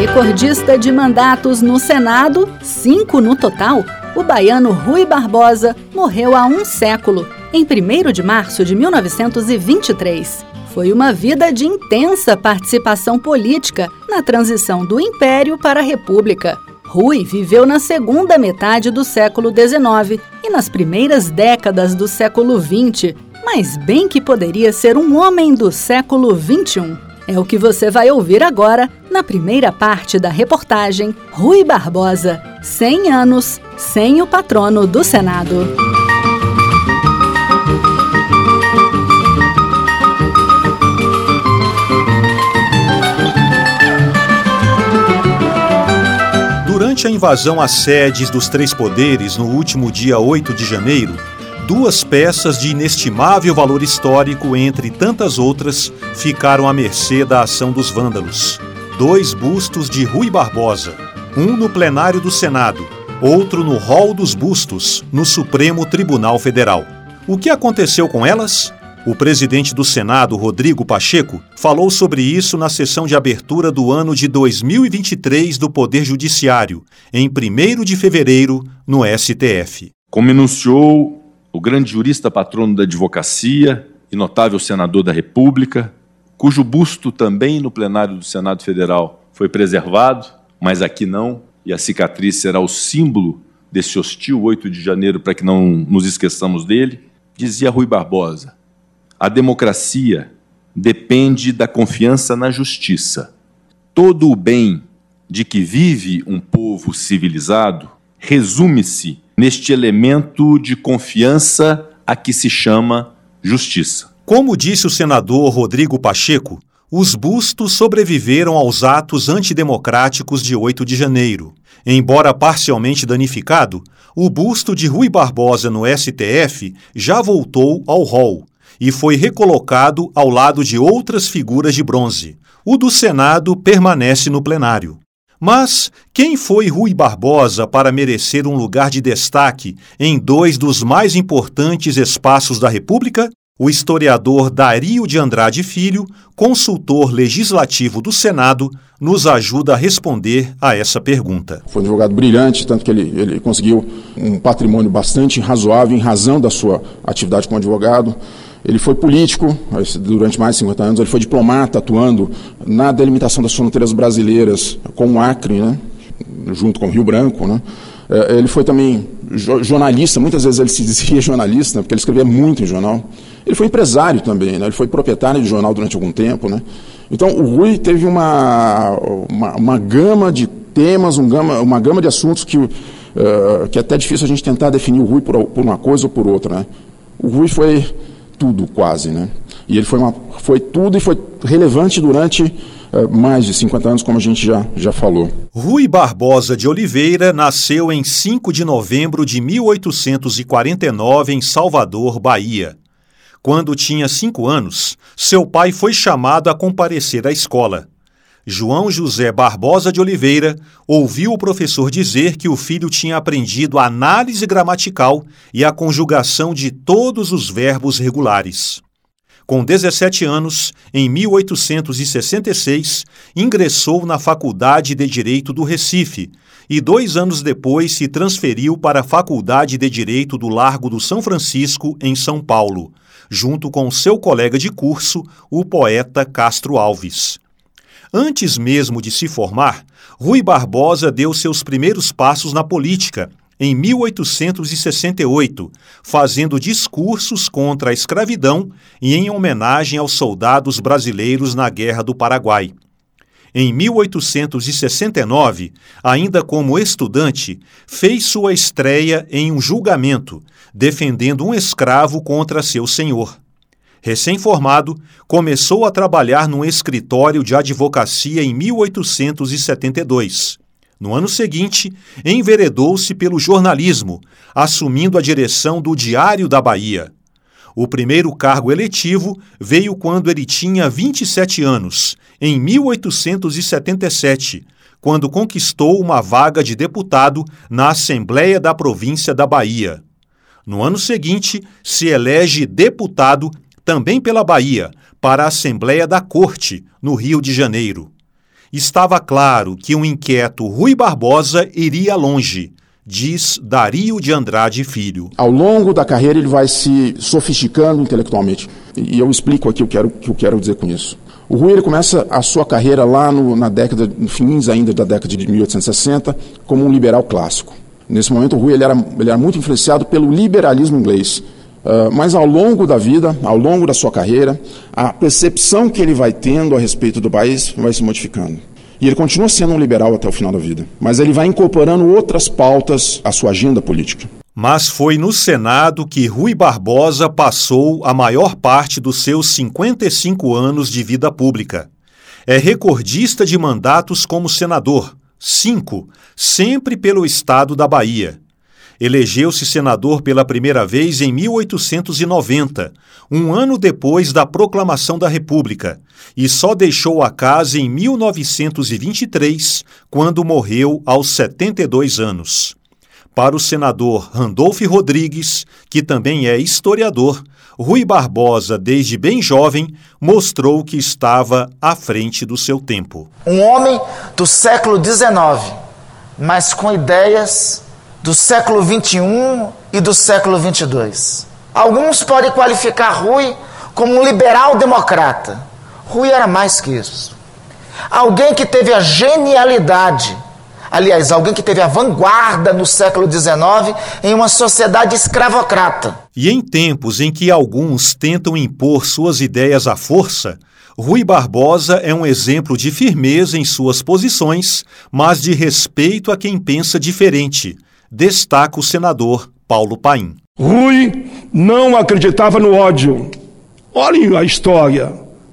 Recordista de mandatos no Senado, cinco no total, o baiano Rui Barbosa morreu há um século, em 1 de março de 1923. Foi uma vida de intensa participação política na transição do Império para a República. Rui viveu na segunda metade do século XIX e nas primeiras décadas do século XX, mas bem que poderia ser um homem do século XXI. É o que você vai ouvir agora na primeira parte da reportagem Rui Barbosa, 100 anos sem o patrono do Senado. Durante a invasão às sedes dos três poderes no último dia 8 de janeiro, duas peças de inestimável valor histórico, entre tantas outras, ficaram à mercê da ação dos vândalos. Dois bustos de Rui Barbosa, um no plenário do Senado, outro no Hall dos Bustos, no Supremo Tribunal Federal. O que aconteceu com elas? O presidente do Senado, Rodrigo Pacheco, falou sobre isso na sessão de abertura do ano de 2023 do Poder Judiciário, em 1 de fevereiro, no STF. Como enunciou o grande jurista patrono da advocacia e notável senador da República, cujo busto também no plenário do Senado Federal foi preservado, mas aqui não, e a cicatriz será o símbolo desse hostil 8 de janeiro para que não nos esqueçamos dele, dizia Rui Barbosa: a democracia depende da confiança na justiça. Todo o bem de que vive um povo civilizado resume-se neste elemento de confiança a que se chama justiça. Como disse o senador Rodrigo Pacheco, os bustos sobreviveram aos atos antidemocráticos de 8 de janeiro. Embora parcialmente danificado, o busto de Rui Barbosa no STF já voltou ao hall e foi recolocado ao lado de outras figuras de bronze. O do Senado permanece no plenário. Mas quem foi Rui Barbosa para merecer um lugar de destaque em dois dos mais importantes espaços da República? O historiador Dario de Andrade Filho, consultor legislativo do Senado, nos ajuda a responder a essa pergunta. Foi um advogado brilhante, tanto que ele, ele conseguiu um patrimônio bastante razoável em razão da sua atividade como advogado. Ele foi político durante mais de 50 anos, ele foi diplomata atuando na delimitação das fronteiras brasileiras com o Acre, né, junto com o Rio Branco. Né. É, ele foi também jornalista, muitas vezes ele se dizia jornalista, porque ele escrevia muito em jornal. Ele foi empresário também, né, ele foi proprietário de jornal durante algum tempo. Né. Então o Rui teve uma, uma, uma gama de temas, um gama, uma gama de assuntos que, uh, que é até difícil a gente tentar definir o Rui por, por uma coisa ou por outra. Né. O Rui foi tudo quase, né? E ele foi, uma, foi tudo e foi relevante durante uh, mais de 50 anos, como a gente já, já falou. Rui Barbosa de Oliveira nasceu em 5 de novembro de 1849 em Salvador, Bahia. Quando tinha cinco anos, seu pai foi chamado a comparecer à escola. João José Barbosa de Oliveira ouviu o professor dizer que o filho tinha aprendido a análise gramatical e a conjugação de todos os verbos regulares. Com 17 anos, em 1866, ingressou na Faculdade de Direito do Recife e dois anos depois se transferiu para a Faculdade de Direito do Largo do São Francisco, em São Paulo, junto com seu colega de curso, o poeta Castro Alves. Antes mesmo de se formar, Rui Barbosa deu seus primeiros passos na política, em 1868, fazendo discursos contra a escravidão e em homenagem aos soldados brasileiros na Guerra do Paraguai. Em 1869, ainda como estudante, fez sua estreia em um julgamento, defendendo um escravo contra seu senhor. Recém-formado, começou a trabalhar num escritório de advocacia em 1872. No ano seguinte, enveredou-se pelo jornalismo, assumindo a direção do Diário da Bahia. O primeiro cargo eletivo veio quando ele tinha 27 anos, em 1877, quando conquistou uma vaga de deputado na Assembleia da Província da Bahia. No ano seguinte, se elege deputado também pela Bahia, para a Assembleia da Corte, no Rio de Janeiro. Estava claro que o inquieto Rui Barbosa iria longe, diz Dario de Andrade Filho. Ao longo da carreira ele vai se sofisticando intelectualmente. E eu explico aqui o que eu eu quero dizer com isso. O Rui ele começa a sua carreira lá no, na década, fins ainda da década de 1860, como um liberal clássico. Nesse momento, o Rui ele era, ele era muito influenciado pelo liberalismo inglês. Uh, mas ao longo da vida, ao longo da sua carreira, a percepção que ele vai tendo a respeito do país vai se modificando. E ele continua sendo um liberal até o final da vida. Mas ele vai incorporando outras pautas à sua agenda política. Mas foi no Senado que Rui Barbosa passou a maior parte dos seus 55 anos de vida pública. É recordista de mandatos como senador, 5, sempre pelo estado da Bahia. Elegeu-se senador pela primeira vez em 1890, um ano depois da proclamação da República, e só deixou a casa em 1923, quando morreu aos 72 anos. Para o senador Randolph Rodrigues, que também é historiador, Rui Barbosa, desde bem jovem, mostrou que estava à frente do seu tempo. Um homem do século XIX, mas com ideias do século XXI e do século XXII. Alguns podem qualificar Rui como um liberal democrata. Rui era mais que isso. Alguém que teve a genialidade Aliás, alguém que teve a vanguarda no século XIX em uma sociedade escravocrata. E em tempos em que alguns tentam impor suas ideias à força, Rui Barbosa é um exemplo de firmeza em suas posições, mas de respeito a quem pensa diferente, destaca o senador Paulo Paim. Rui não acreditava no ódio. Olhem a história,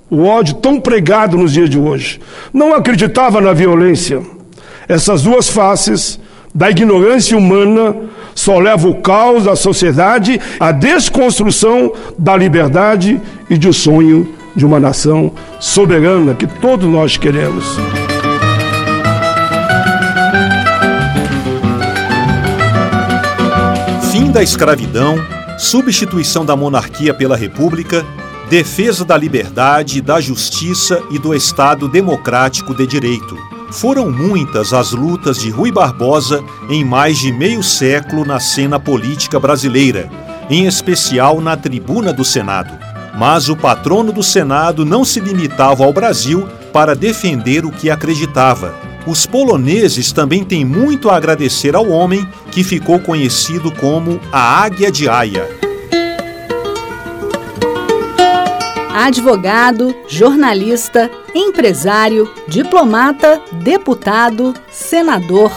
o ódio tão pregado nos dias de hoje. Não acreditava na violência essas duas faces da ignorância humana só levam o caos da sociedade à desconstrução da liberdade e do sonho de uma nação soberana que todos nós queremos. Da escravidão, substituição da monarquia pela república, defesa da liberdade, da justiça e do Estado democrático de direito foram muitas as lutas de Rui Barbosa em mais de meio século na cena política brasileira, em especial na tribuna do Senado. Mas o patrono do Senado não se limitava ao Brasil para defender o que acreditava. Os poloneses também têm muito a agradecer ao homem que ficou conhecido como a Águia de Haia. advogado, jornalista, empresário, diplomata, deputado, senador.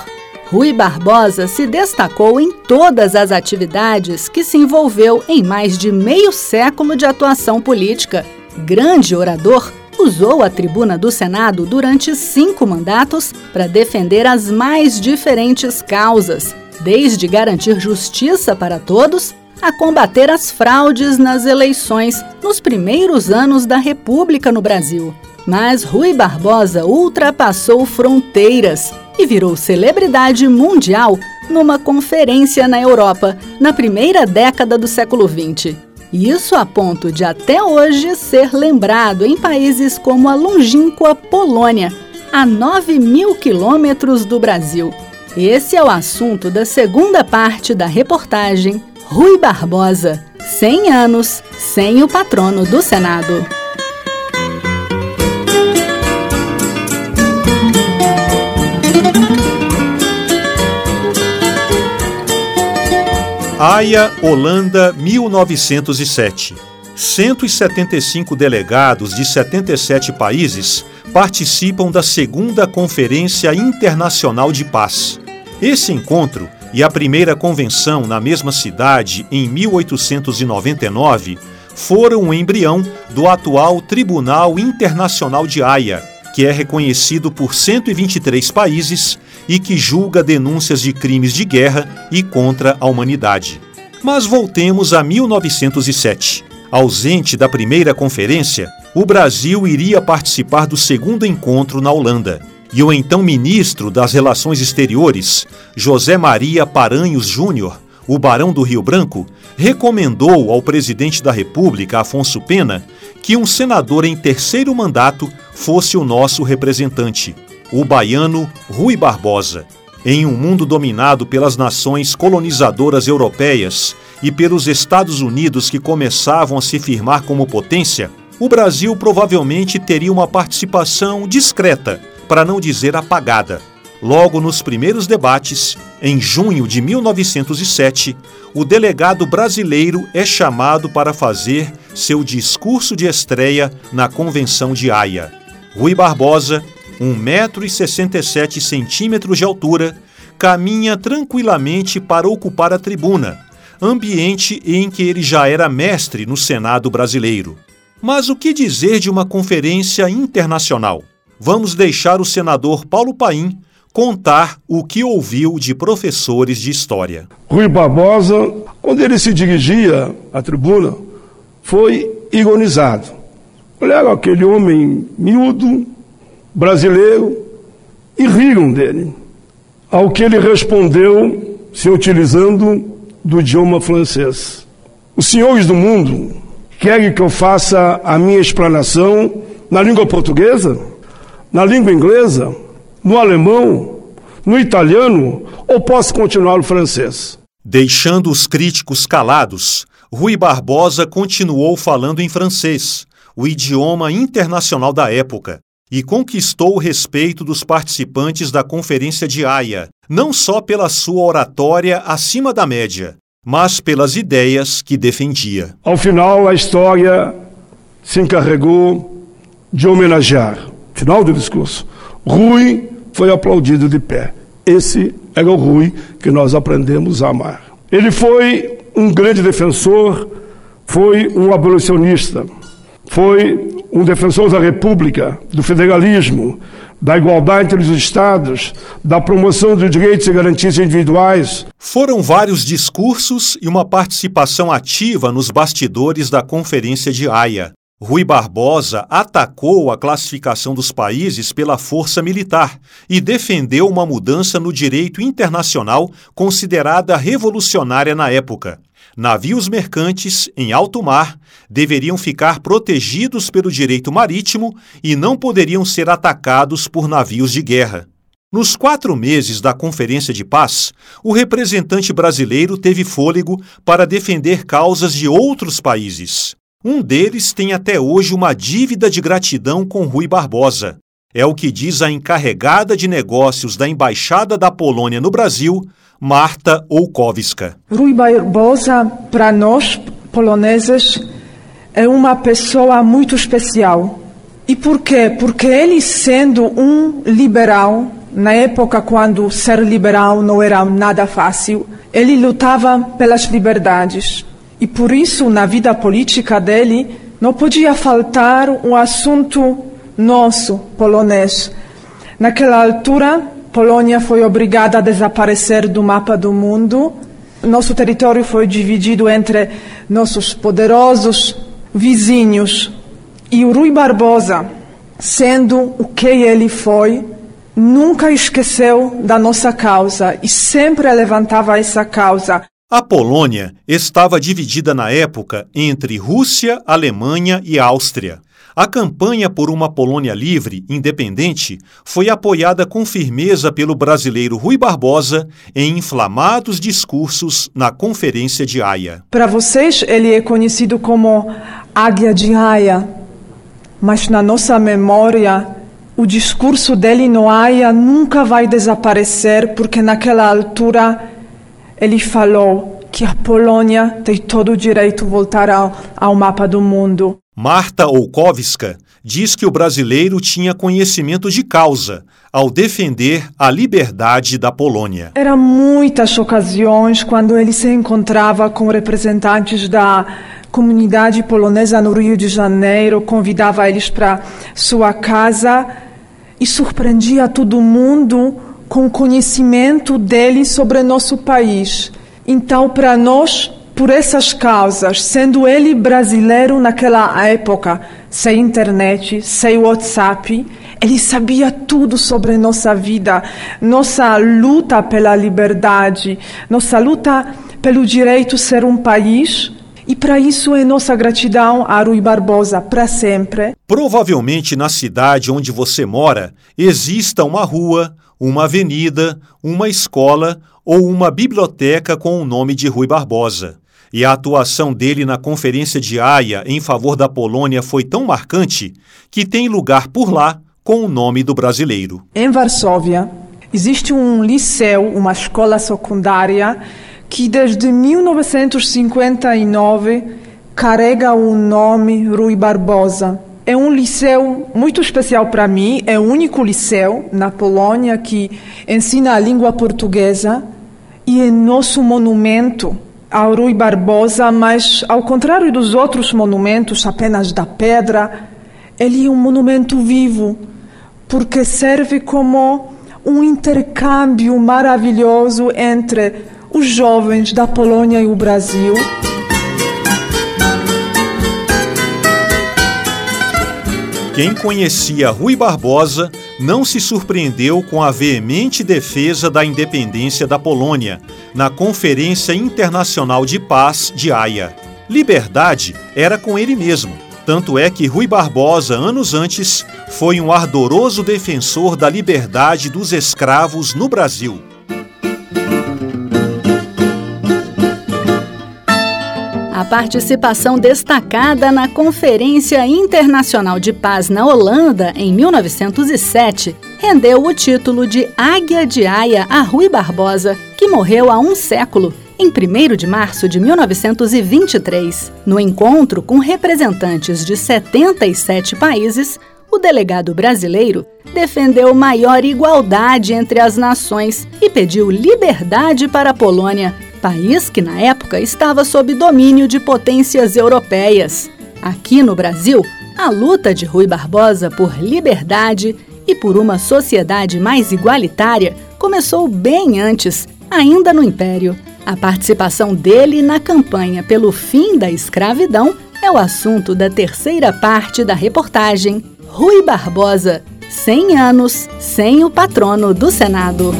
Rui Barbosa se destacou em todas as atividades que se envolveu em mais de meio século de atuação política. Grande orador, usou a tribuna do Senado durante cinco mandatos para defender as mais diferentes causas, desde garantir justiça para todos a combater as fraudes nas eleições nos primeiros anos da República no Brasil. Mas Rui Barbosa ultrapassou fronteiras e virou celebridade mundial numa conferência na Europa na primeira década do século XX. Isso a ponto de até hoje ser lembrado em países como a longínqua Polônia, a 9 mil quilômetros do Brasil. Esse é o assunto da segunda parte da reportagem Rui Barbosa, 100 anos sem o patrono do Senado. Haia, Holanda, 1907. 175 delegados de 77 países participam da segunda Conferência Internacional de Paz. Esse encontro e a primeira convenção na mesma cidade, em 1899, foram o embrião do atual Tribunal Internacional de Haia, que é reconhecido por 123 países e que julga denúncias de crimes de guerra e contra a humanidade. Mas voltemos a 1907. Ausente da primeira conferência, o Brasil iria participar do segundo encontro na Holanda e o então ministro das Relações Exteriores, José Maria Paranhos Júnior, o Barão do Rio Branco, recomendou ao presidente da República, Afonso Pena, que um senador em terceiro mandato fosse o nosso representante, o baiano Rui Barbosa. Em um mundo dominado pelas nações colonizadoras europeias e pelos Estados Unidos que começavam a se firmar como potência, o Brasil provavelmente teria uma participação discreta, para não dizer apagada. Logo nos primeiros debates, em junho de 1907, o delegado brasileiro é chamado para fazer seu discurso de estreia na Convenção de Haia. Rui Barbosa, 1,67 m de altura, caminha tranquilamente para ocupar a tribuna, ambiente em que ele já era mestre no Senado brasileiro. Mas o que dizer de uma conferência internacional? Vamos deixar o senador Paulo Paim contar o que ouviu de professores de história. Rui Barbosa, quando ele se dirigia à tribuna, foi ironizado. Olharam aquele homem miúdo, brasileiro, e riram dele. Ao que ele respondeu, se utilizando do idioma francês. Os senhores do mundo querem que eu faça a minha explanação na língua portuguesa, na língua inglesa, no alemão, no italiano ou posso continuar no francês? Deixando os críticos calados, Rui Barbosa continuou falando em francês, o idioma internacional da época, e conquistou o respeito dos participantes da Conferência de Haia, não só pela sua oratória acima da média, mas pelas ideias que defendia. Ao final, a história se encarregou de homenagear, final do discurso, Rui foi aplaudido de pé. Esse era o Rui que nós aprendemos a amar. Ele foi um grande defensor, foi um abolicionista, foi um defensor da República, do federalismo, da igualdade entre os Estados, da promoção dos direitos e garantias individuais. Foram vários discursos e uma participação ativa nos bastidores da Conferência de Haia. Rui Barbosa atacou a classificação dos países pela força militar e defendeu uma mudança no direito internacional considerada revolucionária na época. Navios mercantes em alto mar deveriam ficar protegidos pelo direito marítimo e não poderiam ser atacados por navios de guerra. Nos quatro meses da Conferência de Paz, o representante brasileiro teve fôlego para defender causas de outros países. Um deles tem até hoje uma dívida de gratidão com Rui Barbosa. É o que diz a encarregada de negócios da Embaixada da Polônia no Brasil, Marta Olkowska. Rui Barbosa, para nós, poloneses, é uma pessoa muito especial. E por quê? Porque ele, sendo um liberal, na época quando ser liberal não era nada fácil, ele lutava pelas liberdades e por isso, na vida política dele, não podia faltar um assunto nosso, polonês. Naquela altura, Polônia foi obrigada a desaparecer do mapa do mundo. Nosso território foi dividido entre nossos poderosos vizinhos. E o Rui Barbosa, sendo o que ele foi, nunca esqueceu da nossa causa e sempre levantava essa causa. A Polônia estava dividida na época entre Rússia, Alemanha e Áustria. A campanha por uma Polônia livre, independente, foi apoiada com firmeza pelo brasileiro Rui Barbosa em inflamados discursos na Conferência de Haia. Para vocês, ele é conhecido como Águia de Haia, mas na nossa memória, o discurso dele no Haia nunca vai desaparecer, porque naquela altura ele falou que a Polônia tem todo o direito de voltar ao, ao mapa do mundo. Marta Olkowska diz que o brasileiro tinha conhecimento de causa ao defender a liberdade da Polônia. Eram muitas ocasiões quando ele se encontrava com representantes da comunidade polonesa no Rio de Janeiro, convidava eles para sua casa e surpreendia todo mundo com conhecimento dele sobre nosso país. Então, para nós, por essas causas, sendo ele brasileiro naquela época, sem internet, sem WhatsApp, ele sabia tudo sobre nossa vida, nossa luta pela liberdade, nossa luta pelo direito de ser um país e para isso é nossa gratidão a Rui Barbosa para sempre. Provavelmente na cidade onde você mora exista uma rua, uma avenida, uma escola ou uma biblioteca com o nome de Rui Barbosa. E a atuação dele na Conferência de Haia em favor da Polônia foi tão marcante que tem lugar por lá com o nome do brasileiro. Em Varsóvia existe um liceu, uma escola secundária que desde 1959 carrega o nome Rui Barbosa. É um liceu muito especial para mim, é o único liceu na Polônia que ensina a língua portuguesa e é nosso monumento ao Rui Barbosa, mas ao contrário dos outros monumentos apenas da pedra, ele é um monumento vivo, porque serve como um intercâmbio maravilhoso entre os jovens da Polônia e o Brasil. Quem conhecia Rui Barbosa não se surpreendeu com a veemente defesa da independência da Polônia na Conferência Internacional de Paz de Haia. Liberdade era com ele mesmo. Tanto é que Rui Barbosa, anos antes, foi um ardoroso defensor da liberdade dos escravos no Brasil. A participação destacada na Conferência Internacional de Paz na Holanda, em 1907, rendeu o título de Águia de Aia a Rui Barbosa, que morreu há um século, em 1 de março de 1923. No encontro com representantes de 77 países, o delegado brasileiro defendeu maior igualdade entre as nações e pediu liberdade para a Polônia país que na época estava sob domínio de potências europeias. Aqui no Brasil, a luta de Rui Barbosa por liberdade e por uma sociedade mais igualitária começou bem antes, ainda no Império. A participação dele na campanha pelo fim da escravidão é o assunto da terceira parte da reportagem Rui Barbosa, 100 anos sem o patrono do Senado.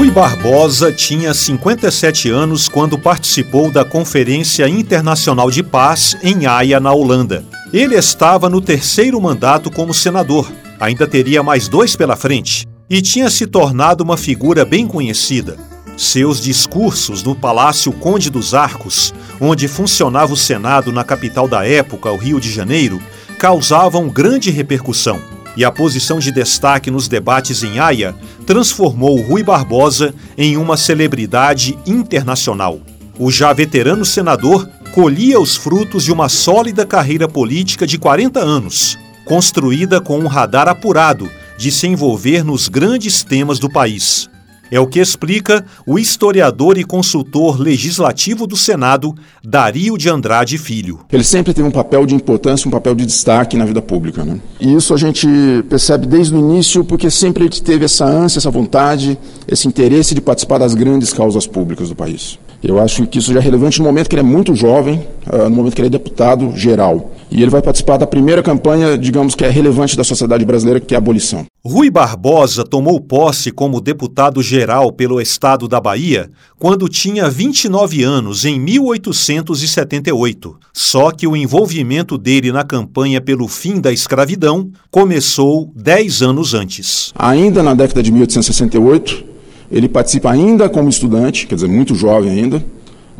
Rui Barbosa tinha 57 anos quando participou da Conferência Internacional de Paz em Haia, na Holanda. Ele estava no terceiro mandato como senador, ainda teria mais dois pela frente, e tinha se tornado uma figura bem conhecida. Seus discursos no Palácio Conde dos Arcos, onde funcionava o Senado na capital da época, o Rio de Janeiro, causavam grande repercussão e a posição de destaque nos debates em Haia transformou Rui Barbosa em uma celebridade internacional. O já veterano senador colhia os frutos de uma sólida carreira política de 40 anos, construída com um radar apurado de se envolver nos grandes temas do país. É o que explica o historiador e consultor legislativo do Senado, Dario de Andrade Filho. Ele sempre teve um papel de importância, um papel de destaque na vida pública. Né? E isso a gente percebe desde o início, porque sempre ele teve essa ânsia, essa vontade, esse interesse de participar das grandes causas públicas do país. Eu acho que isso já é relevante no momento que ele é muito jovem, uh, no momento que ele é deputado geral. E ele vai participar da primeira campanha, digamos que é relevante da sociedade brasileira, que é a abolição. Rui Barbosa tomou posse como deputado geral pelo estado da Bahia quando tinha 29 anos, em 1878. Só que o envolvimento dele na campanha pelo fim da escravidão começou 10 anos antes. Ainda na década de 1868, ele participa ainda como estudante, quer dizer, muito jovem ainda,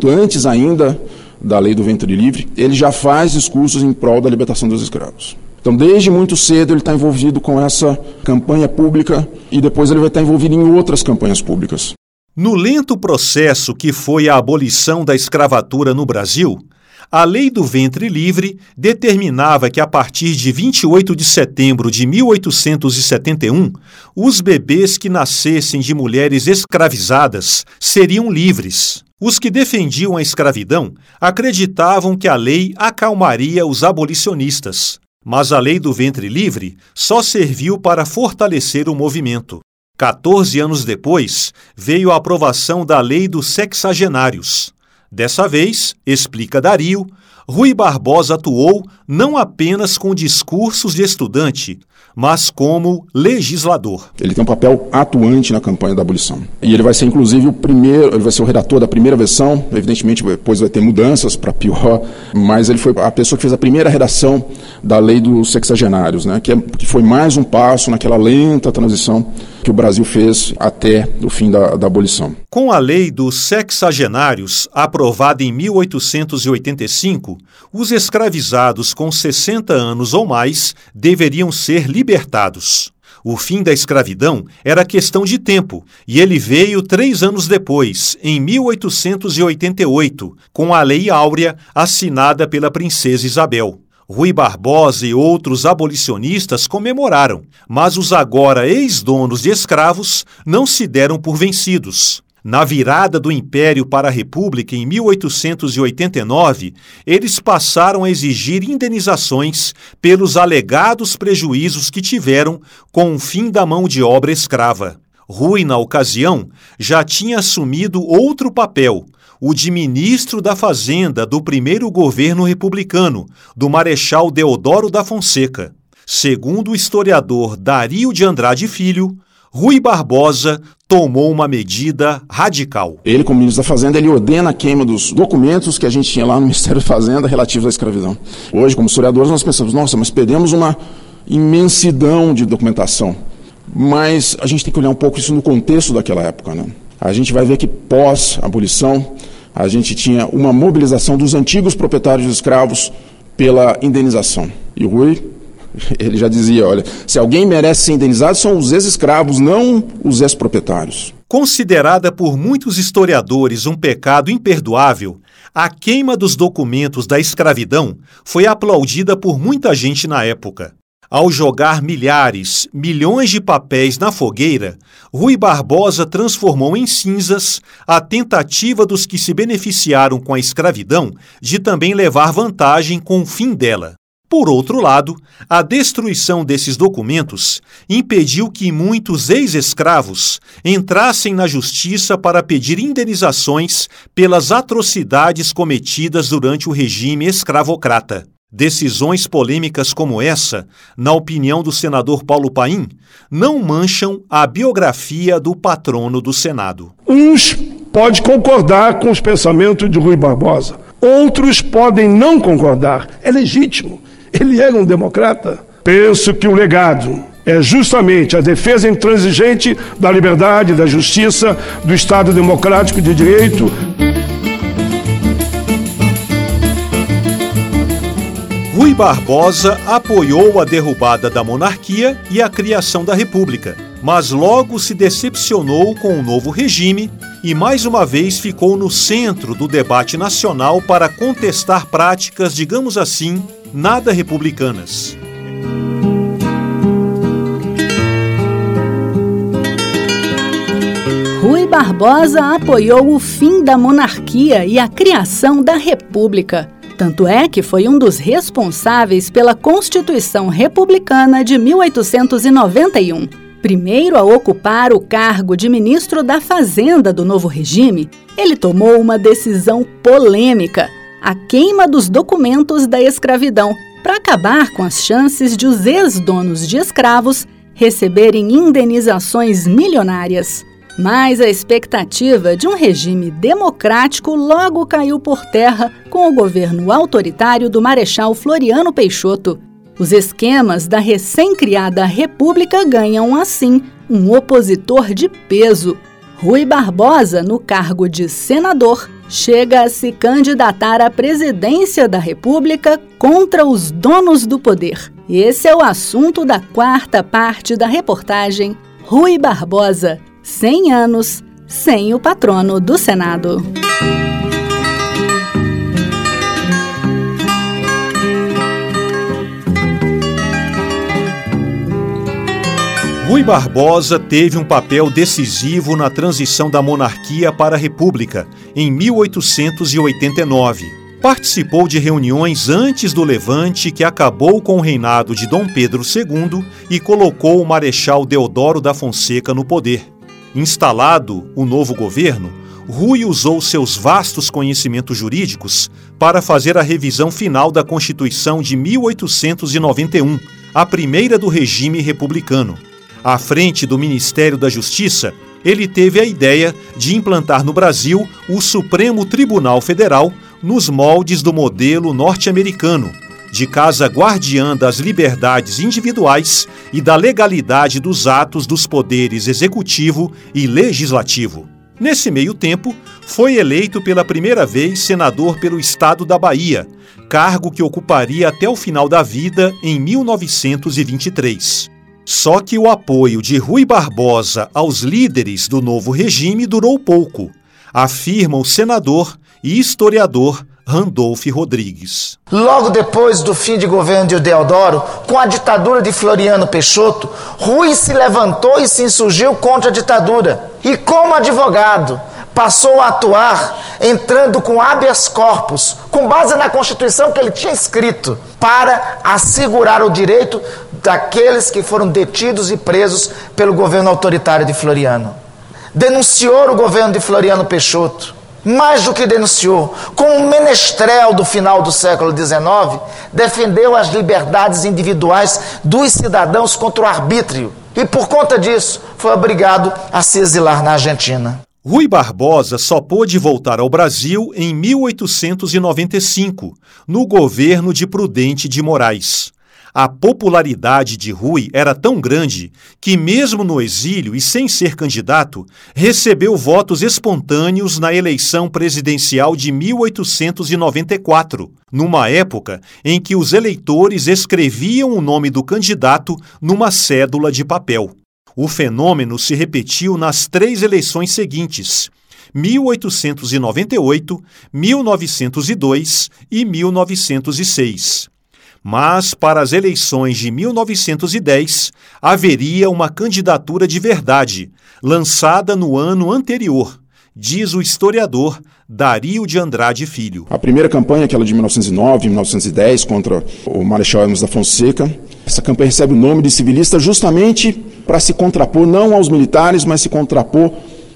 antes ainda da lei do ventre livre, ele já faz discursos em prol da libertação dos escravos. Então, desde muito cedo, ele está envolvido com essa campanha pública e depois ele vai estar envolvido em outras campanhas públicas. No lento processo que foi a abolição da escravatura no Brasil, a Lei do Ventre Livre determinava que, a partir de 28 de setembro de 1871, os bebês que nascessem de mulheres escravizadas seriam livres. Os que defendiam a escravidão acreditavam que a lei acalmaria os abolicionistas. Mas a Lei do Ventre Livre só serviu para fortalecer o movimento. 14 anos depois, veio a aprovação da Lei dos Sexagenários Dessa vez, explica Dario, Rui Barbosa atuou não apenas com discursos de estudante, mas como legislador. Ele tem um papel atuante na campanha da abolição. E ele vai ser, inclusive, o primeiro, ele vai ser o redator da primeira versão. Evidentemente, depois vai ter mudanças para pior, mas ele foi a pessoa que fez a primeira redação da lei dos sexagenários, né, que, é, que foi mais um passo naquela lenta transição que o Brasil fez até o fim da, da abolição. Com a lei dos sexagenários, aprovada em 1885, os escravizados com 60 anos ou mais deveriam ser libertados. O fim da escravidão era questão de tempo, e ele veio três anos depois, em 1888, com a Lei Áurea assinada pela Princesa Isabel. Rui Barbosa e outros abolicionistas comemoraram, mas os agora ex-donos de escravos não se deram por vencidos. Na virada do Império para a República em 1889, eles passaram a exigir indenizações pelos alegados prejuízos que tiveram com o fim da mão de obra escrava. Rui, na ocasião, já tinha assumido outro papel, o de ministro da Fazenda do primeiro governo republicano, do Marechal Deodoro da Fonseca. Segundo o historiador Dario de Andrade Filho, Rui Barbosa tomou uma medida radical. Ele, como ministro da Fazenda, ele ordena a queima dos documentos que a gente tinha lá no Ministério da Fazenda relativos à escravidão. Hoje, como historiadores, nós pensamos, nossa, mas perdemos uma imensidão de documentação. Mas a gente tem que olhar um pouco isso no contexto daquela época. Né? A gente vai ver que pós-abolição, a gente tinha uma mobilização dos antigos proprietários de escravos pela indenização. E o Rui, ele já dizia, olha, se alguém merece ser indenizado são os ex-escravos, não os ex-proprietários. Considerada por muitos historiadores um pecado imperdoável, a queima dos documentos da escravidão foi aplaudida por muita gente na época. Ao jogar milhares, milhões de papéis na fogueira, Rui Barbosa transformou em cinzas a tentativa dos que se beneficiaram com a escravidão de também levar vantagem com o fim dela. Por outro lado, a destruição desses documentos impediu que muitos ex-escravos entrassem na justiça para pedir indenizações pelas atrocidades cometidas durante o regime escravocrata. Decisões polêmicas como essa, na opinião do senador Paulo Paim, não mancham a biografia do patrono do Senado. Uns podem concordar com os pensamentos de Rui Barbosa, outros podem não concordar. É legítimo. Ele era um democrata. Penso que o legado é justamente a defesa intransigente da liberdade, da justiça, do Estado democrático de direito. Rui Barbosa apoiou a derrubada da monarquia e a criação da república, mas logo se decepcionou com o novo regime e mais uma vez ficou no centro do debate nacional para contestar práticas, digamos assim, nada republicanas. Rui Barbosa apoiou o fim da monarquia e a criação da república. Tanto é que foi um dos responsáveis pela Constituição Republicana de 1891. Primeiro a ocupar o cargo de ministro da Fazenda do novo regime, ele tomou uma decisão polêmica: a queima dos documentos da escravidão, para acabar com as chances de os ex-donos de escravos receberem indenizações milionárias. Mas a expectativa de um regime democrático logo caiu por terra com o governo autoritário do Marechal Floriano Peixoto. Os esquemas da recém-criada República ganham, assim, um opositor de peso. Rui Barbosa, no cargo de senador, chega a se candidatar à presidência da República contra os donos do poder. Esse é o assunto da quarta parte da reportagem Rui Barbosa 100 anos sem o patrono do Senado. Rui Barbosa teve um papel decisivo na transição da monarquia para a república em 1889. Participou de reuniões antes do levante que acabou com o reinado de Dom Pedro II e colocou o Marechal Deodoro da Fonseca no poder. Instalado o novo governo, Rui usou seus vastos conhecimentos jurídicos para fazer a revisão final da Constituição de 1891, a primeira do regime republicano. À frente do Ministério da Justiça, ele teve a ideia de implantar no Brasil o Supremo Tribunal Federal nos moldes do modelo norte-americano, de casa guardiã das liberdades individuais e da legalidade dos atos dos poderes executivo e legislativo. Nesse meio tempo, foi eleito pela primeira vez senador pelo estado da Bahia, cargo que ocuparia até o final da vida em 1923. Só que o apoio de Rui Barbosa aos líderes do novo regime durou pouco, afirma o senador e historiador Randolph Rodrigues. Logo depois do fim de governo de Deodoro, com a ditadura de Floriano Peixoto, Rui se levantou e se insurgiu contra a ditadura. E como advogado, passou a atuar entrando com habeas corpus, com base na Constituição que ele tinha escrito, para assegurar o direito daqueles que foram detidos e presos pelo governo autoritário de Floriano. Denunciou o governo de Floriano Peixoto mais do que denunciou, como menestrel do final do século XIX, defendeu as liberdades individuais dos cidadãos contra o arbítrio e, por conta disso, foi obrigado a se exilar na Argentina. Rui Barbosa só pôde voltar ao Brasil em 1895, no governo de Prudente de Moraes. A popularidade de Rui era tão grande que, mesmo no exílio e sem ser candidato, recebeu votos espontâneos na eleição presidencial de 1894, numa época em que os eleitores escreviam o nome do candidato numa cédula de papel. O fenômeno se repetiu nas três eleições seguintes. 1898, 1902 e 1906 mas para as eleições de 1910 haveria uma candidatura de verdade, lançada no ano anterior, diz o historiador Dario de Andrade Filho. A primeira campanha, aquela de 1909 1910, contra o Marechal Hermes da Fonseca, essa campanha recebe o nome de civilista justamente para se contrapor não aos militares, mas se contrapor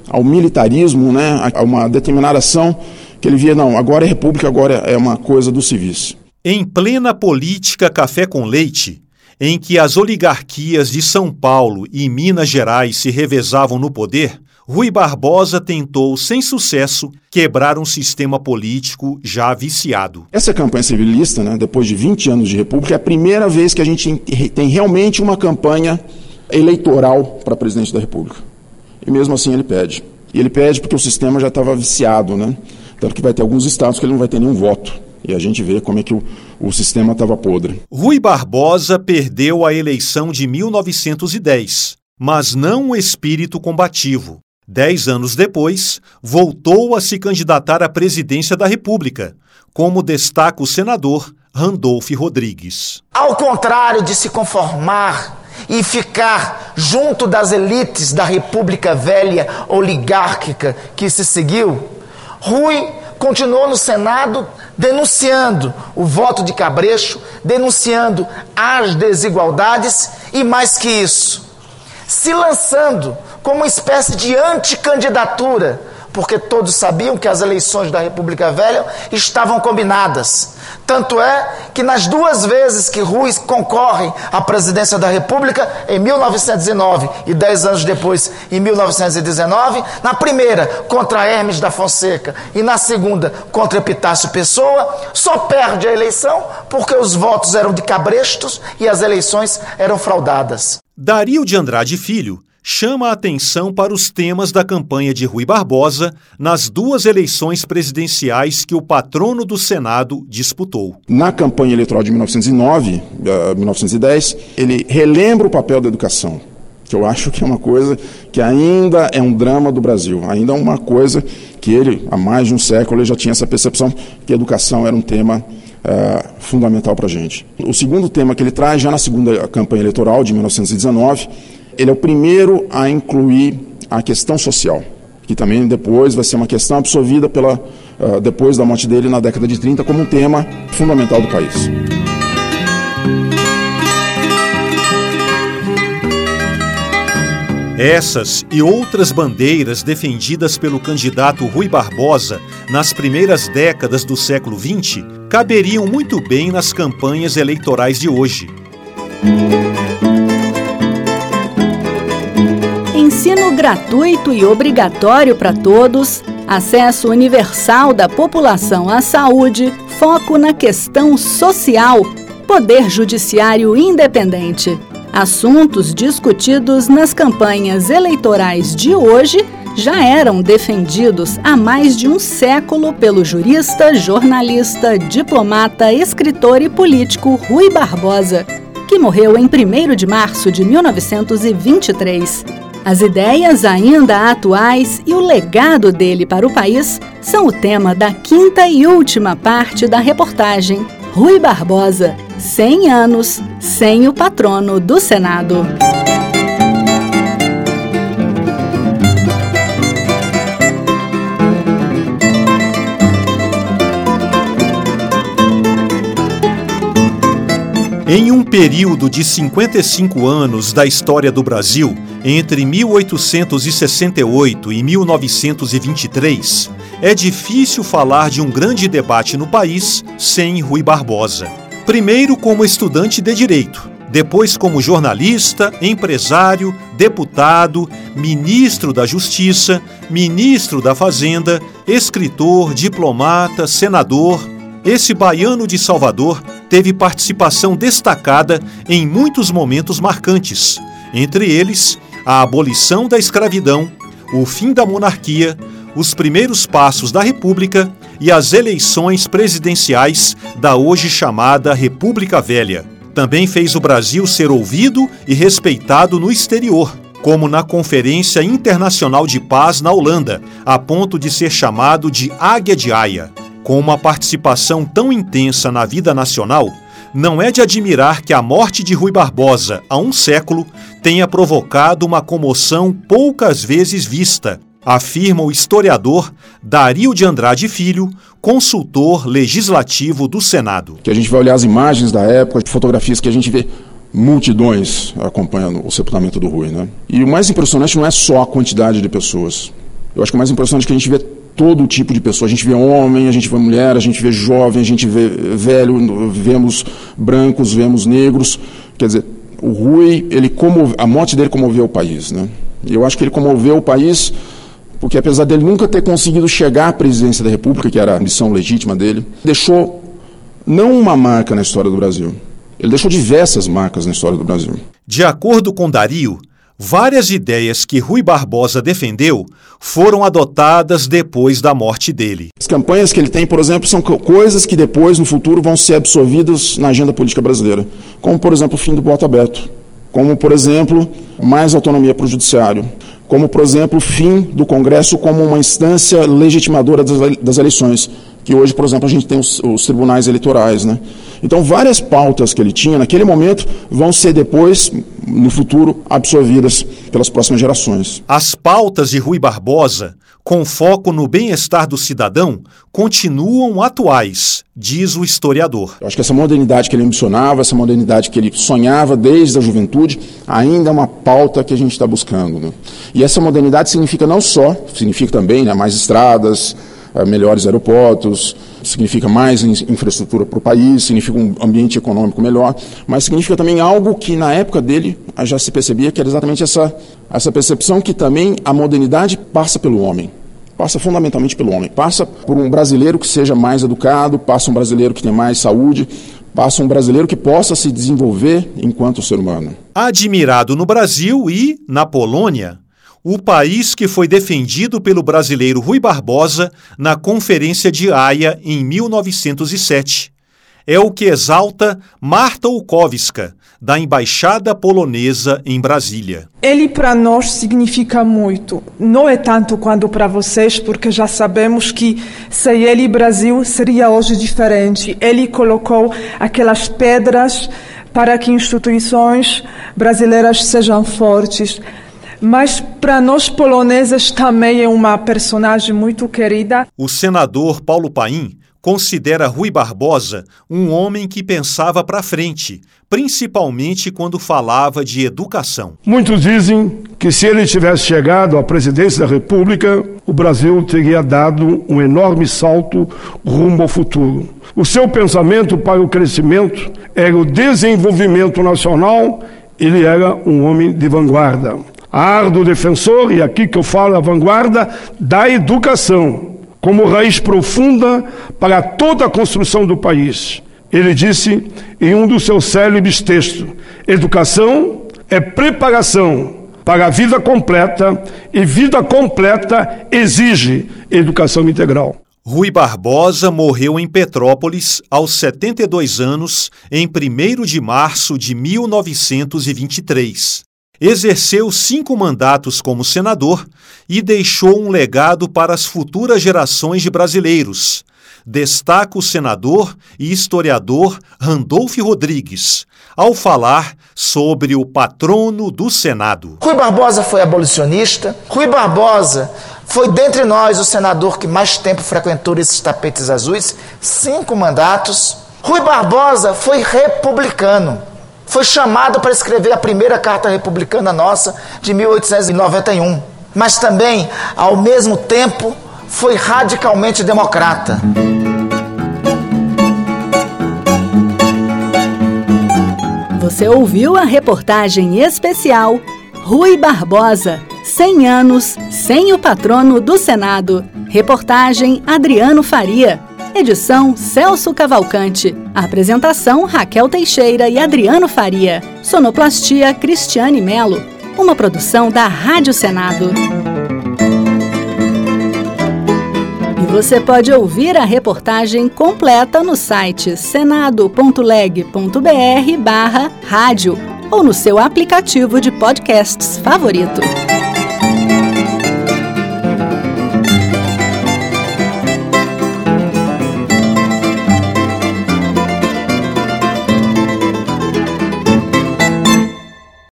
ao militarismo, né, a uma determinada ação que ele via, não, agora é república, agora é uma coisa dos civis. Em plena política café com leite, em que as oligarquias de São Paulo e Minas Gerais se revezavam no poder, Rui Barbosa tentou, sem sucesso, quebrar um sistema político já viciado. Essa campanha civilista, né, depois de 20 anos de república, é a primeira vez que a gente tem realmente uma campanha eleitoral para presidente da república. E mesmo assim ele pede. E ele pede porque o sistema já estava viciado, né? Tanto que vai ter alguns estados que ele não vai ter nenhum voto. E a gente vê como é que o, o sistema estava podre. Rui Barbosa perdeu a eleição de 1910, mas não o espírito combativo. Dez anos depois, voltou a se candidatar à presidência da República, como destaca o senador Randolph Rodrigues. Ao contrário de se conformar e ficar junto das elites da República Velha oligárquica que se seguiu, Rui continuou no Senado denunciando o voto de Cabrecho, denunciando as desigualdades e, mais que isso, se lançando como uma espécie de anticandidatura porque todos sabiam que as eleições da República Velha estavam combinadas. Tanto é que nas duas vezes que Rui concorre à presidência da República, em 1909 e dez anos depois, em 1919, na primeira contra Hermes da Fonseca e na segunda contra Epitácio Pessoa, só perde a eleição porque os votos eram de cabrestos e as eleições eram fraudadas. Dario de Andrade Filho chama a atenção para os temas da campanha de Rui Barbosa nas duas eleições presidenciais que o patrono do Senado disputou. Na campanha eleitoral de 1909, uh, 1910, ele relembra o papel da educação, que eu acho que é uma coisa que ainda é um drama do Brasil, ainda é uma coisa que ele, há mais de um século, ele já tinha essa percepção que a educação era um tema uh, fundamental para a gente. O segundo tema que ele traz, já na segunda campanha eleitoral de 1919, ele é o primeiro a incluir a questão social, que também depois vai ser uma questão absorvida pela, uh, depois da morte dele na década de 30 como um tema fundamental do país. Essas e outras bandeiras defendidas pelo candidato Rui Barbosa nas primeiras décadas do século XX caberiam muito bem nas campanhas eleitorais de hoje. Ensino gratuito e obrigatório para todos, acesso universal da população à saúde, foco na questão social, poder judiciário independente. Assuntos discutidos nas campanhas eleitorais de hoje já eram defendidos há mais de um século pelo jurista, jornalista, diplomata, escritor e político Rui Barbosa, que morreu em 1 de março de 1923. As ideias ainda atuais e o legado dele para o país são o tema da quinta e última parte da reportagem Rui Barbosa, 100 anos sem o patrono do Senado. Em um período de 55 anos da história do Brasil, entre 1868 e 1923, é difícil falar de um grande debate no país sem Rui Barbosa. Primeiro, como estudante de direito, depois, como jornalista, empresário, deputado, ministro da Justiça, ministro da Fazenda, escritor, diplomata, senador. Esse baiano de Salvador teve participação destacada em muitos momentos marcantes, entre eles a abolição da escravidão, o fim da monarquia, os primeiros passos da República e as eleições presidenciais da hoje chamada República Velha. Também fez o Brasil ser ouvido e respeitado no exterior, como na Conferência Internacional de Paz na Holanda, a ponto de ser chamado de Águia de Haia. Com uma participação tão intensa na vida nacional, não é de admirar que a morte de Rui Barbosa, há um século, tenha provocado uma comoção poucas vezes vista, afirma o historiador Dario de Andrade Filho, consultor legislativo do Senado. Que a gente vai olhar as imagens da época, fotografias que a gente vê multidões acompanhando o sepultamento do Rui, né? E o mais impressionante não é só a quantidade de pessoas. Eu acho que o mais impressionante é que a gente vê todo tipo de pessoa. A gente vê homem, a gente vê mulher, a gente vê jovem, a gente vê velho, vemos brancos, vemos negros. Quer dizer, o Rui, ele comove, a morte dele comoveu o país, né? Eu acho que ele comoveu o país porque apesar dele nunca ter conseguido chegar à presidência da República, que era a missão legítima dele, deixou não uma marca na história do Brasil. Ele deixou diversas marcas na história do Brasil. De acordo com Dario, Várias ideias que Rui Barbosa defendeu foram adotadas depois da morte dele. As campanhas que ele tem, por exemplo, são coisas que depois, no futuro, vão ser absorvidas na agenda política brasileira. Como, por exemplo, o fim do voto aberto. Como, por exemplo, mais autonomia para o judiciário. Como, por exemplo, o fim do Congresso como uma instância legitimadora das eleições que hoje, por exemplo, a gente tem os, os, tribunais eleitorais. Né? Então, várias pautas que ele tinha naquele momento vão ser depois, no futuro, absorvidas pelas próximas gerações. As pautas de Rui Barbosa, com foco no bem-estar do cidadão, continuam atuais, diz o historiador. Eu acho que essa modernidade que ele ambicionava, essa modernidade que ele sonhava desde a juventude, ainda é uma pauta que a gente está buscando. Né? E essa modernidade significa não só, significa também né, mais estradas, melhores aeroportos, significa mais infraestrutura para o país, significa um ambiente econômico melhor, mas significa também algo que na época dele já se percebia que era exatamente essa, essa percepção que também a modernidade passa pelo homem. Passa fundamentalmente pelo homem. Passa por um brasileiro que seja mais educado, passa um brasileiro que tenha mais saúde, passa um brasileiro que possa se desenvolver enquanto ser humano. Admirado no Brasil e na Polônia, o país que foi defendido pelo brasileiro Rui Barbosa na Conferência de Haia em 1907. É o que exalta Marta Ukowska, da Embaixada Polonesa em Brasília. Ele para nós significa muito. Não é tanto quanto para vocês, porque já sabemos que sem ele Brasil seria hoje diferente. Ele colocou aquelas pedras para que instituições brasileiras sejam fortes mas para nós poloneses também é uma personagem muito querida. O senador Paulo Paim considera Rui Barbosa um homem que pensava para frente, principalmente quando falava de educação. Muitos dizem que se ele tivesse chegado à presidência da República, o Brasil teria dado um enorme salto rumo ao futuro. O seu pensamento para o crescimento era o desenvolvimento nacional, ele era um homem de vanguarda. Árduo defensor, e aqui que eu falo a vanguarda, da educação como raiz profunda para toda a construção do país. Ele disse em um dos seus célebres textos: educação é preparação para a vida completa e vida completa exige educação integral. Rui Barbosa morreu em Petrópolis aos 72 anos em 1 de março de 1923. Exerceu cinco mandatos como senador e deixou um legado para as futuras gerações de brasileiros. Destaca o senador e historiador Randolph Rodrigues, ao falar sobre o patrono do Senado. Rui Barbosa foi abolicionista. Rui Barbosa foi dentre nós o senador que mais tempo frequentou esses tapetes azuis cinco mandatos. Rui Barbosa foi republicano foi chamado para escrever a primeira carta republicana nossa de 1891, mas também, ao mesmo tempo, foi radicalmente democrata. Você ouviu a reportagem especial Rui Barbosa, 100 anos sem o patrono do Senado. Reportagem Adriano Faria. Edição Celso Cavalcante. Apresentação Raquel Teixeira e Adriano Faria. Sonoplastia Cristiane Melo. Uma produção da Rádio Senado. E você pode ouvir a reportagem completa no site senado.leg.br barra rádio ou no seu aplicativo de podcasts favorito.